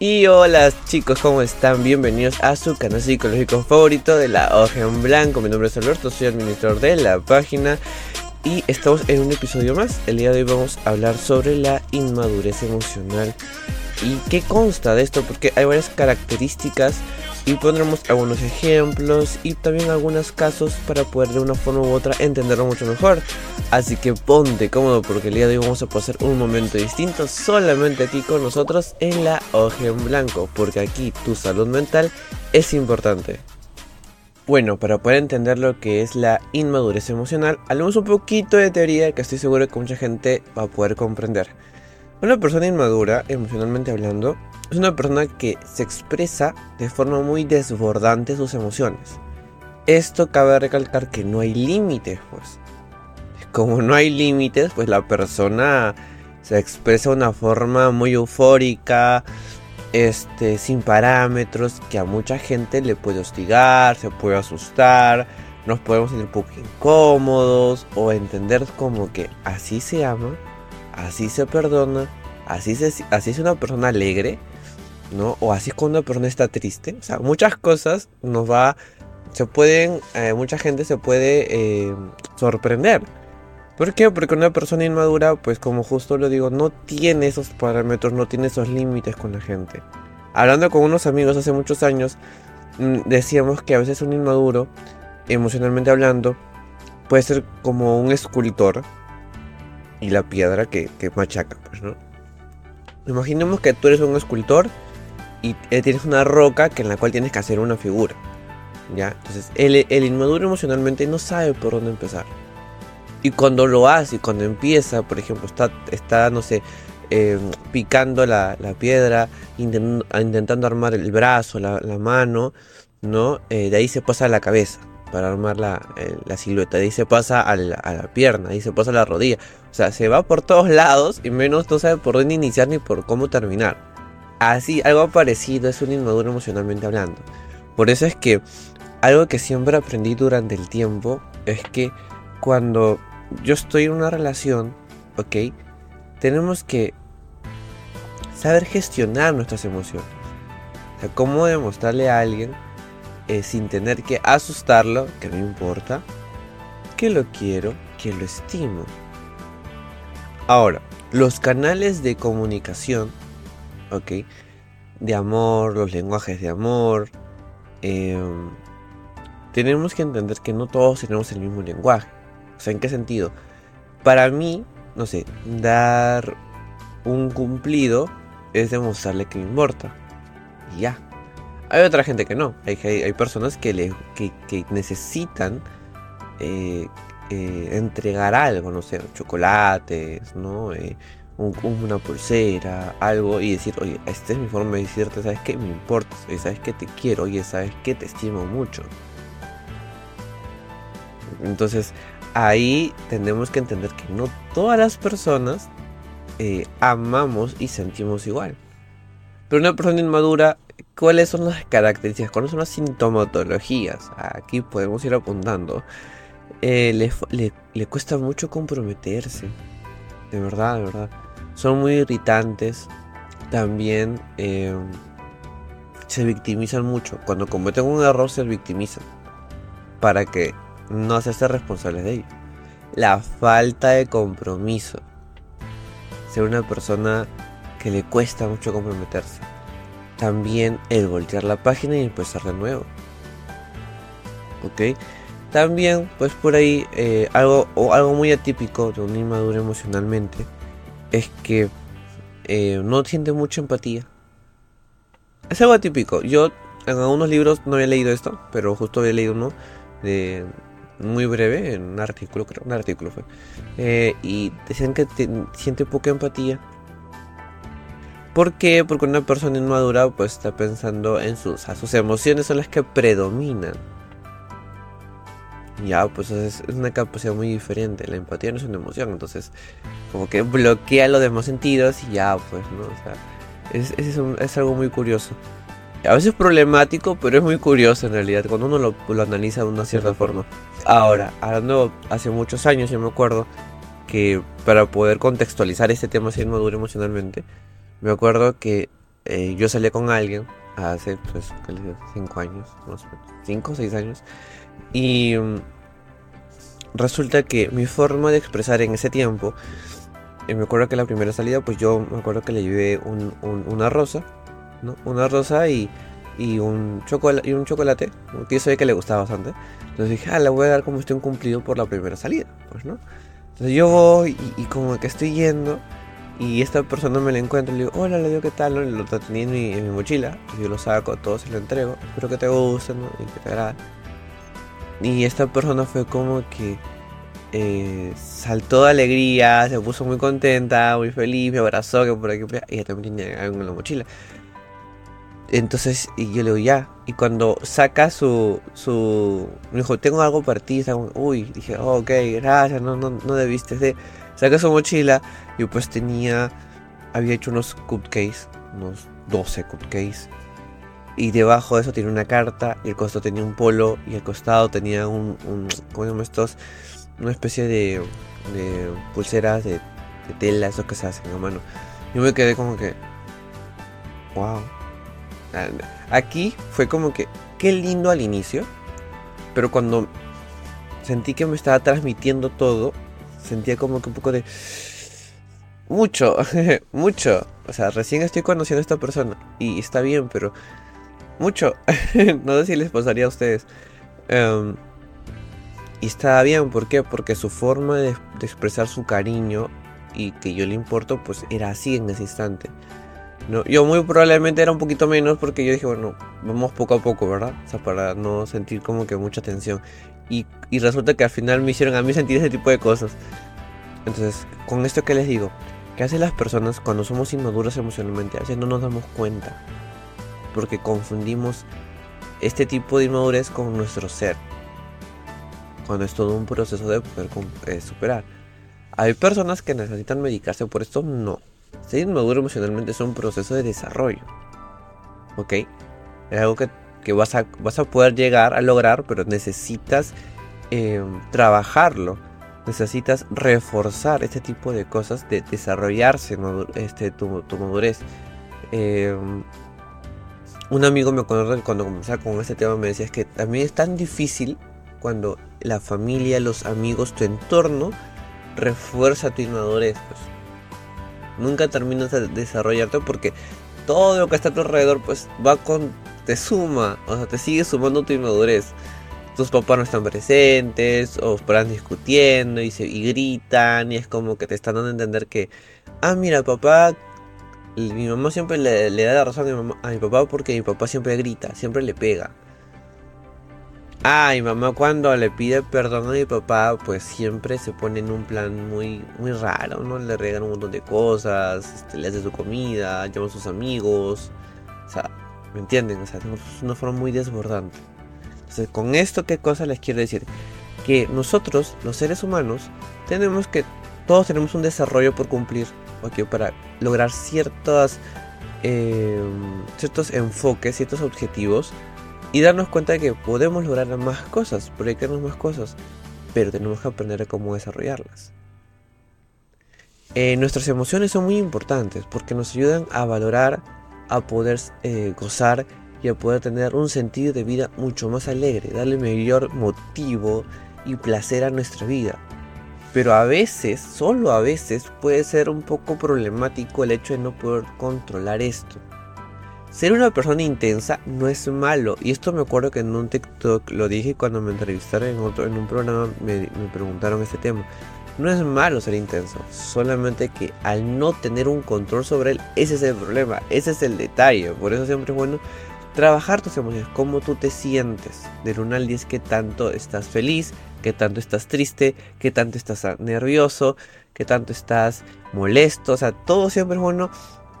Y hola chicos, ¿cómo están? Bienvenidos a su canal psicológico favorito de la hoja en blanco. Mi nombre es Alberto, soy administrador de la página y estamos en un episodio más. El día de hoy vamos a hablar sobre la inmadurez emocional y qué consta de esto, porque hay varias características y pondremos algunos ejemplos y también algunos casos para poder de una forma u otra entenderlo mucho mejor. Así que ponte cómodo porque el día de hoy vamos a pasar un momento distinto solamente aquí con nosotros en la hoja en blanco, porque aquí tu salud mental es importante. Bueno, para poder entender lo que es la inmadurez emocional, hablemos un poquito de teoría que estoy seguro que mucha gente va a poder comprender. Una persona inmadura, emocionalmente hablando, es una persona que se expresa de forma muy desbordante sus emociones. Esto cabe recalcar que no hay límites, pues. Como no hay límites, pues la persona se expresa de una forma muy eufórica, este, sin parámetros, que a mucha gente le puede hostigar, se puede asustar, nos podemos sentir un poco incómodos o entender como que así se ama, así se perdona, así, se, así es una persona alegre ¿no? O así cuando una persona está triste. O sea, muchas cosas nos va, se pueden, eh, mucha gente se puede eh, sorprender. ¿Por qué? Porque una persona inmadura, pues como justo lo digo, no tiene esos parámetros, no tiene esos límites con la gente. Hablando con unos amigos hace muchos años, mm, decíamos que a veces un inmaduro, emocionalmente hablando, puede ser como un escultor y la piedra que, que machaca, pues, ¿no? Imaginemos que tú eres un escultor y eh, tienes una roca que en la cual tienes que hacer una figura. ¿Ya? Entonces, el, el inmaduro emocionalmente no sabe por dónde empezar. Y cuando lo hace, cuando empieza, por ejemplo, está, está no sé, em, picando la, la piedra, intentando, intentando, armar el brazo, la, mano, ¿no? Eh, de ahí se pasa a la cabeza para armar la, la silueta, de ahí se pasa a la, a la, pierna, de ahí se pasa a la rodilla. O sea, se va por todos lados y menos no sabe por dónde iniciar ni por cómo terminar. Así, algo parecido es un inmaduro emocionalmente hablando. Por eso es que algo que siempre aprendí durante el tiempo es que cuando yo estoy en una relación, ¿ok? Tenemos que saber gestionar nuestras emociones. O sea, cómo demostrarle a alguien eh, sin tener que asustarlo, que no importa, que lo quiero, que lo estimo. Ahora, los canales de comunicación ¿ok? De amor, los lenguajes de amor. Em, tenemos que entender que no todos tenemos el mismo lenguaje. O sea, ¿en qué sentido? Para mí, no sé, dar un cumplido es demostrarle que me importa. Y ya. Hay otra gente que no. Hay, personas que, le, que, que necesitan eh, eh, entregar algo, no sé, chocolates, ¿no? Eh, una pulsera, algo y decir, oye, esta es mi forma de decirte, ¿sabes qué? Me importa, ¿sabes qué? Te quiero, oye, ¿sabes qué? Te estimo mucho. Entonces, ahí tenemos que entender que no todas las personas eh, amamos y sentimos igual. Pero una persona inmadura, ¿cuáles son las características? ¿Cuáles son las sintomatologías? Aquí podemos ir apuntando. Eh, le, le, le cuesta mucho comprometerse. De verdad, de verdad son muy irritantes. También eh, se victimizan mucho. Cuando cometen un error se victimizan. Para que no se hacerse responsables de ello. La falta de compromiso. Ser una persona que le cuesta mucho comprometerse. También el voltear la página y empezar de nuevo. ¿Ok? También, pues por ahí, eh, algo, o algo muy atípico de un inmaduro emocionalmente es que eh, no siente mucha empatía. Es algo típico. Yo en algunos libros no había leído esto, pero justo había leído uno de muy breve, en un artículo, creo, un artículo fue. Eh, y decían que siente poca empatía. ¿Por qué? Porque una persona inmadura pues está pensando en sus, sus emociones son las que predominan. Ya, pues es, una capacidad muy diferente. La empatía no es una emoción, entonces como que bloquea los demás sentidos y ya, pues, ¿no? O sea, es, es, es algo muy curioso. A veces problemático, pero es muy curioso en realidad, cuando uno lo, lo analiza de una cierta forma. Ahora, hablando hace muchos años, yo me acuerdo que para poder contextualizar este tema así maduro emocionalmente, me acuerdo que eh, yo salí con alguien hace, pues, 5 años, más o menos, 5 o 6 años, y mm, resulta que mi forma de expresar en ese tiempo, y me acuerdo que la primera salida, pues yo me acuerdo que le llevé una rosa, ¿no? Una rosa y, un, chocolate, y un chocolate, que yo sabía que le gustaba bastante. Entonces dije, ah, le voy a dar como esté un cumplido por la primera salida, pues, ¿no? Entonces yo voy y, como que estoy yendo y esta persona me la encuentro y le digo, hola, le digo, ¿qué tal? Lo tenía en mi, en mi mochila, yo lo saco, todo se lo entrego, espero que te guste, ¿no? Y que te agrade. Y esta persona fue como que eh, saltó de alegría, se puso muy contenta, muy feliz, me abrazó, que por aquí, y ella también tenía algo en la mochila. Entonces, y yo le digo, ya. Y cuando saca su. su me dijo, tengo algo para ti. Uy, dije, oh, ok, gracias, no, no, no debiste de. Saca su mochila y pues tenía. Había hecho unos cupcakes, unos 12 cupcakes. Y debajo de eso tenía una carta. Y el costado tenía un polo. Y al costado tenía un. un ¿Cómo se estos? Una especie de. pulseras de, de tela, esos que se hacen a mano. Yo me quedé como que. Wow Aquí fue como que, qué lindo al inicio, pero cuando sentí que me estaba transmitiendo todo, sentía como que un poco de... Mucho, mucho. O sea, recién estoy conociendo a esta persona y está bien, pero... Mucho. no sé si les pasaría a ustedes. Em, y estaba bien, ¿por qué? Porque su forma de, expresar su cariño y que yo le importo, pues era así en ese instante. No, yo muy probablemente era un poquito menos porque yo dije, bueno, vamos poco a poco, ¿verdad? O sea, para no sentir como que mucha tensión. Y, y resulta que al final me hicieron a mí sentir ese tipo de cosas. Entonces, con esto que les digo, ¿qué hacen las personas cuando somos inmaduros emocionalmente? A veces no nos damos cuenta. Porque confundimos este tipo de inmadurez con nuestro ser. Cuando es todo un proceso de poder eh, superar. ¿Hay personas que necesitan medicarse por esto? No. Ser inmaduro emocionalmente es un proceso de desarrollo. ¿Ok? Es algo que, vas, a, vas a poder llegar a lograr, pero necesitas em, trabajarlo. Necesitas reforzar este tipo de cosas, de desarrollarse este, tu, madurez. Em, un amigo me acuerdo cuando comenzaba con este tema me decía que también es tan difícil cuando la familia, los amigos, tu entorno refuerza tu inmadurez. Pues nunca terminas de desarrollarte porque todo lo que está a tu alrededor pues va con te suma, o sea, te sigue sumando tu inmadurez. Tus papás no están presentes, o esperan discutiendo y, se, y gritan, y es como que te están dando a entender que, ah, mira, papá, mi mamá siempre le, da la razón a mi papá porque mi papá siempre grita, siempre le pega. Ah, mi mamá cuando le pide perdón a mi papá, pues siempre se pone en un plan muy, muy raro, ¿no? Le regalan un montón de cosas, este, le hace su comida, llama a sus amigos. O sea, ¿me entienden? O sea, es una forma muy desbordante. Entonces, con esto, ¿qué cosa les quiero decir? Que nosotros, los seres humanos, tenemos que, todos tenemos un desarrollo por cumplir, ¿ok? Para lograr ciertos, eh, ciertos enfoques, ciertos objetivos y darnos cuenta de que podemos lograr más cosas, proyectarnos más cosas, pero tenemos que aprender a cómo desarrollarlas. Eh, nuestras emociones son muy importantes porque nos ayudan a valorar, a poder eh, gozar y a poder tener un sentido de vida mucho más alegre, darle mayor motivo y placer a nuestra vida. Pero a veces, solo a veces, puede ser un poco problemático el hecho de no poder controlar esto. Ser una persona intensa no es malo. Y esto me acuerdo que en un TikTok lo dije cuando me entrevistaron en, otro, en un programa, me, preguntaron este tema. No es malo ser intenso, solamente que al no tener un control sobre él, ese es el problema, ese es el detalle. Por eso siempre es bueno trabajar tus emociones, cómo tú te sientes. Del 1 al 10, qué tanto estás feliz, qué tanto estás triste, qué tanto estás nervioso, qué tanto estás molesto. O sea, todo siempre es bueno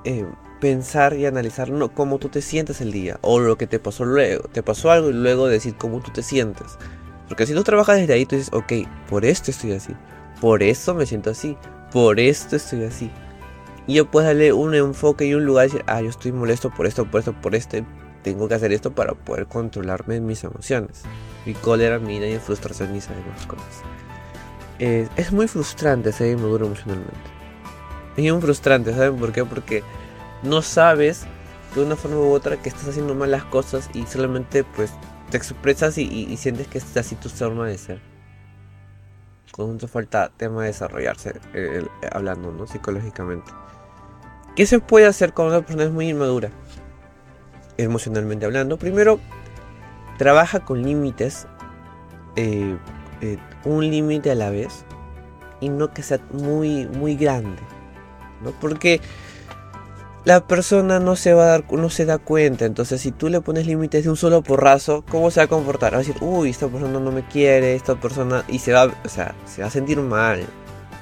eh, pensar y analizar no, cómo tú te sientes el día o lo que te pasó luego. Te pasó algo y luego decir cómo tú te sientes. Porque si tú trabajas desde ahí, tú dices, ok, por esto estoy así, por eso me siento así, por esto estoy así. Y yo puedo darle un enfoque y un lugar y decir, ah, yo estoy molesto por esto, por esto, por esto. Tengo que hacer esto para poder controlarme en mis emocionos. Mi cólera, mi ira y frustración y demás cosas. es muy frustrante ser inmaduro emocionalmente. Es muy frustrante, ¿saben por qué? Porque no sabes de una forma u otra que estás haciendo mal las cosas y solamente pues te expresas y, sientes que es así tu forma de ser. Con mucha falta tema de desarrollarse hablando, ¿no? Psicológicamente. ¿Qué se puede hacer cuando una persona es muy inmadura? Emocionalmente hablando. Primero, trabaja con límites. Eh, eh, un límite a la vez. Y no que sea muy, muy grande. ¿no? Porque la persona no se va a dar, no se da cuenta. Entonces, si tú le pones límites de un solo porrazo, ¿cómo se va a comportar? Va a decir, uy, esta persona no me quiere, esta persona. Y se va, o sea, se va a sentir mal.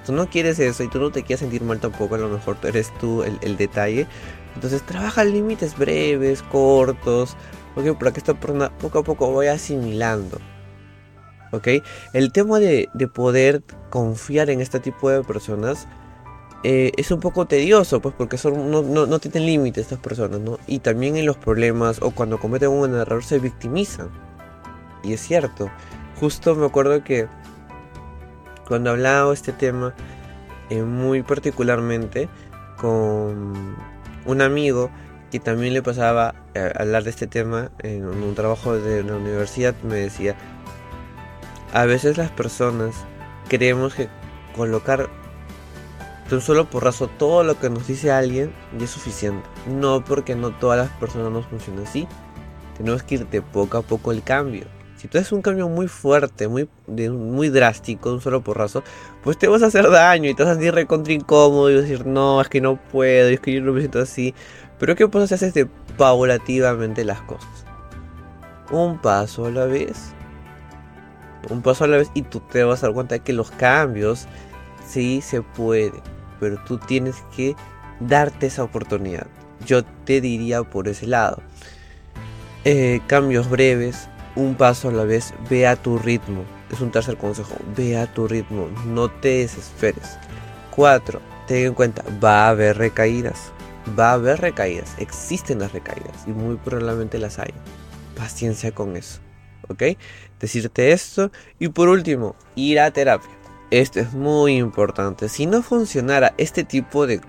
Tú no quieres eso y tú no te quieres sentir mal tampoco. A lo mejor eres tú el, detalle. Entonces, trabaja límites breves, cortos. Porque para que esta persona poco a poco vaya asimilando. ¿Ok? El tema de, de poder confiar en este tipo de personas eh, es un poco tedioso, pues porque son, no, no, tienen límites estas personas, ¿no? Y también en los problemas o cuando cometen un error se victimizan. Y es cierto. Justo me acuerdo que cuando hablaba este tema, eh, muy particularmente con un amigo que también le pasaba a hablar de este tema en un trabajo de la universidad, me decía, a veces las personas creemos que colocar de un solo porrazo todo lo que nos dice alguien y es suficiente. No porque no todas las personas nos funcionan así. Tenemos que ir de poco a poco el cambio. Tú haces un cambio muy fuerte, muy, muy drástico, un solo porrazo, pues te vas a hacer daño y te vas a sentir recontra incómodo y vas a decir, no, es que no puedo, es que yo no me siento así. Pero ¿qué pasa si haces de paulativamente las cosas? Un paso a la vez. Un paso a la vez y tú te vas a dar cuenta de que los cambios sí se pueden pero tú tienes que darte esa oportunidad. Yo te diría por ese lado. Eh, cambios breves, un paso a la vez, ve a tu ritmo. Es un tercer consejo, ve a tu ritmo, no te desesperes. 4. Ten en cuenta, va a haber recaídas. Va a haber recaídas, existen las recaídas y muy probablemente las hay. Paciencia con eso, ¿ok? Decirte esto y por último, ir a terapia. Esto es muy importante. Si no funcionara este tipo de,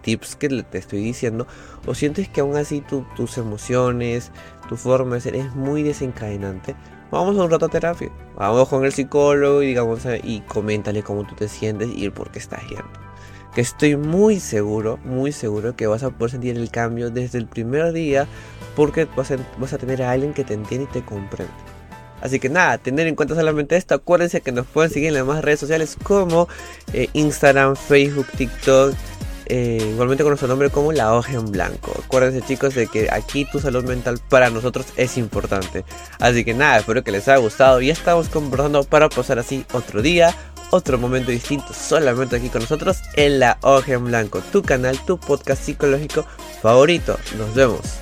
tips que te estoy diciendo, o sientes que aún así tus emociones, tu forma de ser es muy desencadenante, vamos a un rato a terapia. Vamos con el psicólogo y digamos y coméntale cómo tú te sientes y por qué estás yendo. Que estoy muy seguro, muy seguro que vas a poder sentir el cambio desde el primer día porque vas a, vas a tener a alguien que te entiende y te comprende. Así que nada, tener en cuenta solamente esto. Acuérdense que nos pueden seguir en las demás redes sociales como eh, Instagram, Facebook, TikTok. Eh, igualmente con nuestro nombre como La Hoja en Blanco. Acuérdense chicos de que aquí tu salud mental para nosotros es importante. Así que nada, espero que les haya gustado. Ya estamos conversando para pasar así otro día, otro momento distinto, solamente aquí con nosotros en La Hoja en Blanco, tu canal, tu podcast psicológico favorito. Nos vemos.